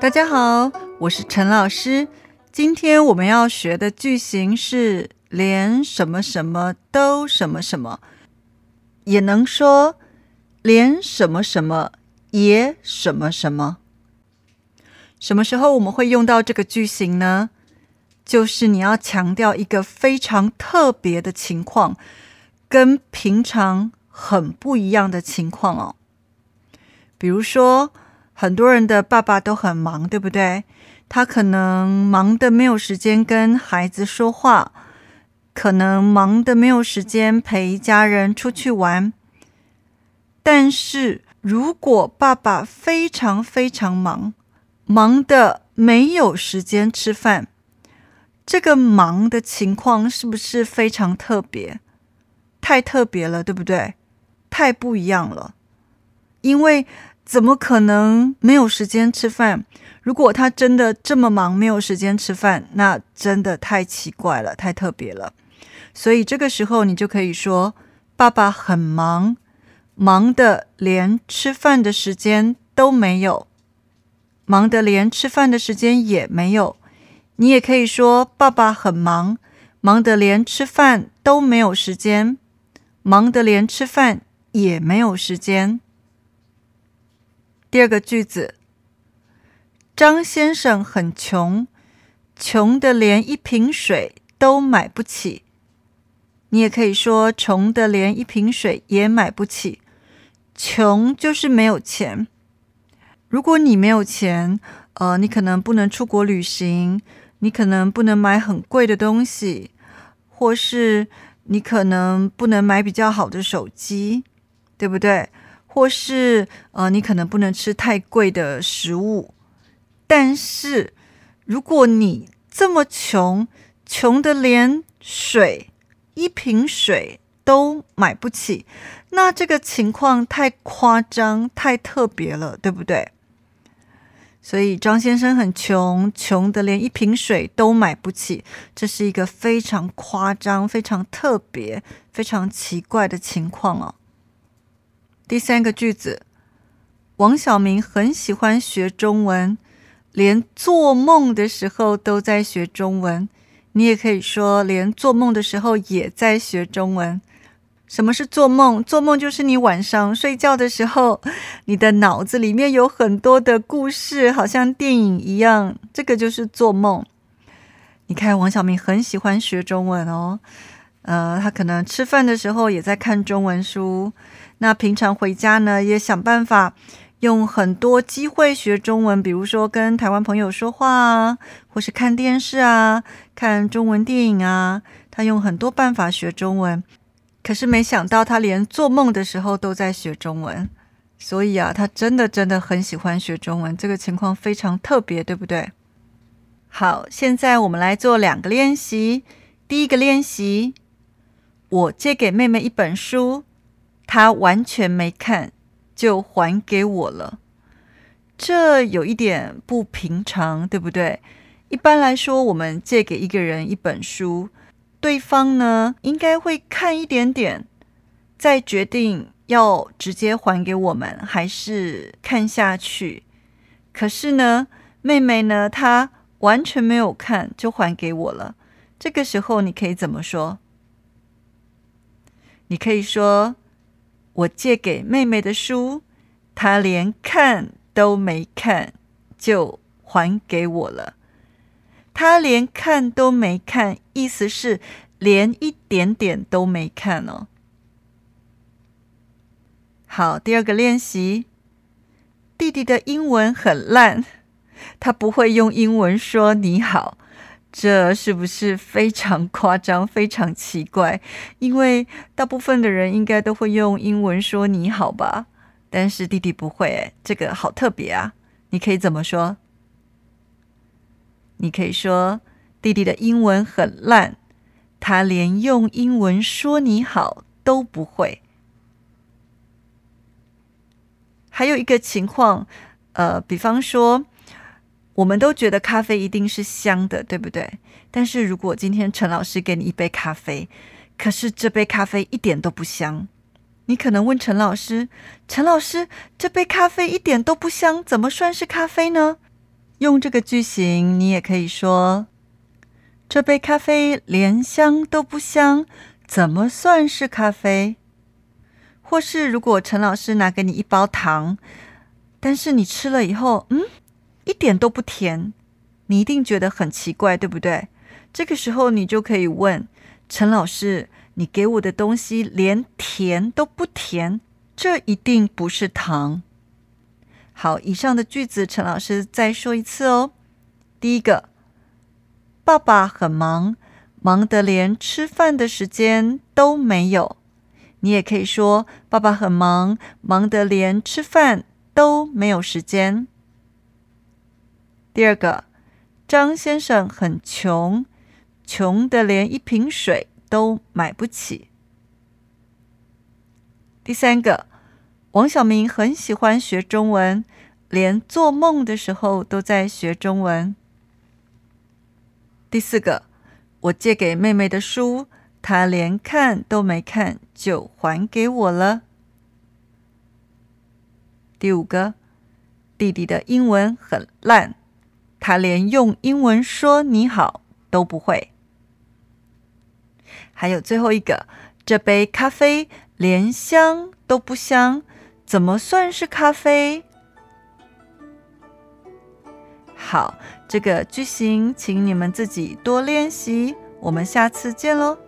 大家好，我是陈老师。今天我们要学的句型是“连什么什么都什么什么”，也能说“连什么什么也什么什么”。什么时候我们会用到这个句型呢？就是你要强调一个非常特别的情况，跟平常很不一样的情况哦。比如说。很多人的爸爸都很忙，对不对？他可能忙的没有时间跟孩子说话，可能忙的没有时间陪家人出去玩。但是如果爸爸非常非常忙，忙的没有时间吃饭，这个忙的情况是不是非常特别？太特别了，对不对？太不一样了，因为。怎么可能没有时间吃饭？如果他真的这么忙，没有时间吃饭，那真的太奇怪了，太特别了。所以这个时候，你就可以说：“爸爸很忙，忙的连吃饭的时间都没有，忙的连吃饭的时间也没有。”你也可以说：“爸爸很忙，忙的连吃饭都没有时间，忙的连吃饭也没有时间。”第二个句子，张先生很穷，穷的连一瓶水都买不起。你也可以说，穷的连一瓶水也买不起。穷就是没有钱。如果你没有钱，呃，你可能不能出国旅行，你可能不能买很贵的东西，或是你可能不能买比较好的手机，对不对？或是呃，你可能不能吃太贵的食物，但是如果你这么穷，穷的连水一瓶水都买不起，那这个情况太夸张、太特别了，对不对？所以张先生很穷，穷的连一瓶水都买不起，这是一个非常夸张、非常特别、非常奇怪的情况哦。第三个句子，王小明很喜欢学中文，连做梦的时候都在学中文。你也可以说，连做梦的时候也在学中文。什么是做梦？做梦就是你晚上睡觉的时候，你的脑子里面有很多的故事，好像电影一样。这个就是做梦。你看，王小明很喜欢学中文哦。呃，他可能吃饭的时候也在看中文书。那平常回家呢，也想办法用很多机会学中文，比如说跟台湾朋友说话啊，或是看电视啊，看中文电影啊。他用很多办法学中文，可是没想到他连做梦的时候都在学中文。所以啊，他真的真的很喜欢学中文，这个情况非常特别，对不对？好，现在我们来做两个练习。第一个练习，我借给妹妹一本书。她完全没看，就还给我了，这有一点不平常，对不对？一般来说，我们借给一个人一本书，对方呢应该会看一点点，再决定要直接还给我们，还是看下去。可是呢，妹妹呢，她完全没有看就还给我了。这个时候，你可以怎么说？你可以说。我借给妹妹的书，她连看都没看就还给我了。她连看都没看，意思是连一点点都没看哦。好，第二个练习，弟弟的英文很烂，他不会用英文说你好。这是不是非常夸张、非常奇怪？因为大部分的人应该都会用英文说“你好”吧，但是弟弟不会，哎，这个好特别啊！你可以怎么说？你可以说弟弟的英文很烂，他连用英文说“你好”都不会。还有一个情况，呃，比方说。我们都觉得咖啡一定是香的，对不对？但是如果今天陈老师给你一杯咖啡，可是这杯咖啡一点都不香，你可能问陈老师：“陈老师，这杯咖啡一点都不香，怎么算是咖啡呢？”用这个句型，你也可以说：“这杯咖啡连香都不香，怎么算是咖啡？”或是如果陈老师拿给你一包糖，但是你吃了以后，嗯，一点都不甜，你一定觉得很奇怪，对不对？这个时候你就可以问陈老师：“你给我的东西连甜都不甜，这一定不是糖。”好，以上的句子陈老师再说一次哦。第一个，爸爸很忙，忙得连吃饭的时间都没有。你也可以说，爸爸很忙，忙得连吃饭都没有时间。第二个，张先生很穷，穷得连一瓶水都买不起。第三个，王小明很喜欢学中文，连做梦的时候都在学中文。第四个，我借给妹妹的书。他连看都没看就还给我了。第五个，弟弟的英文很烂，他连用英文说你好都不会。还有最后一个，这杯咖啡连香都不香，怎么算是咖啡？好，这个句型，请你们自己多练习。我们下次见喽。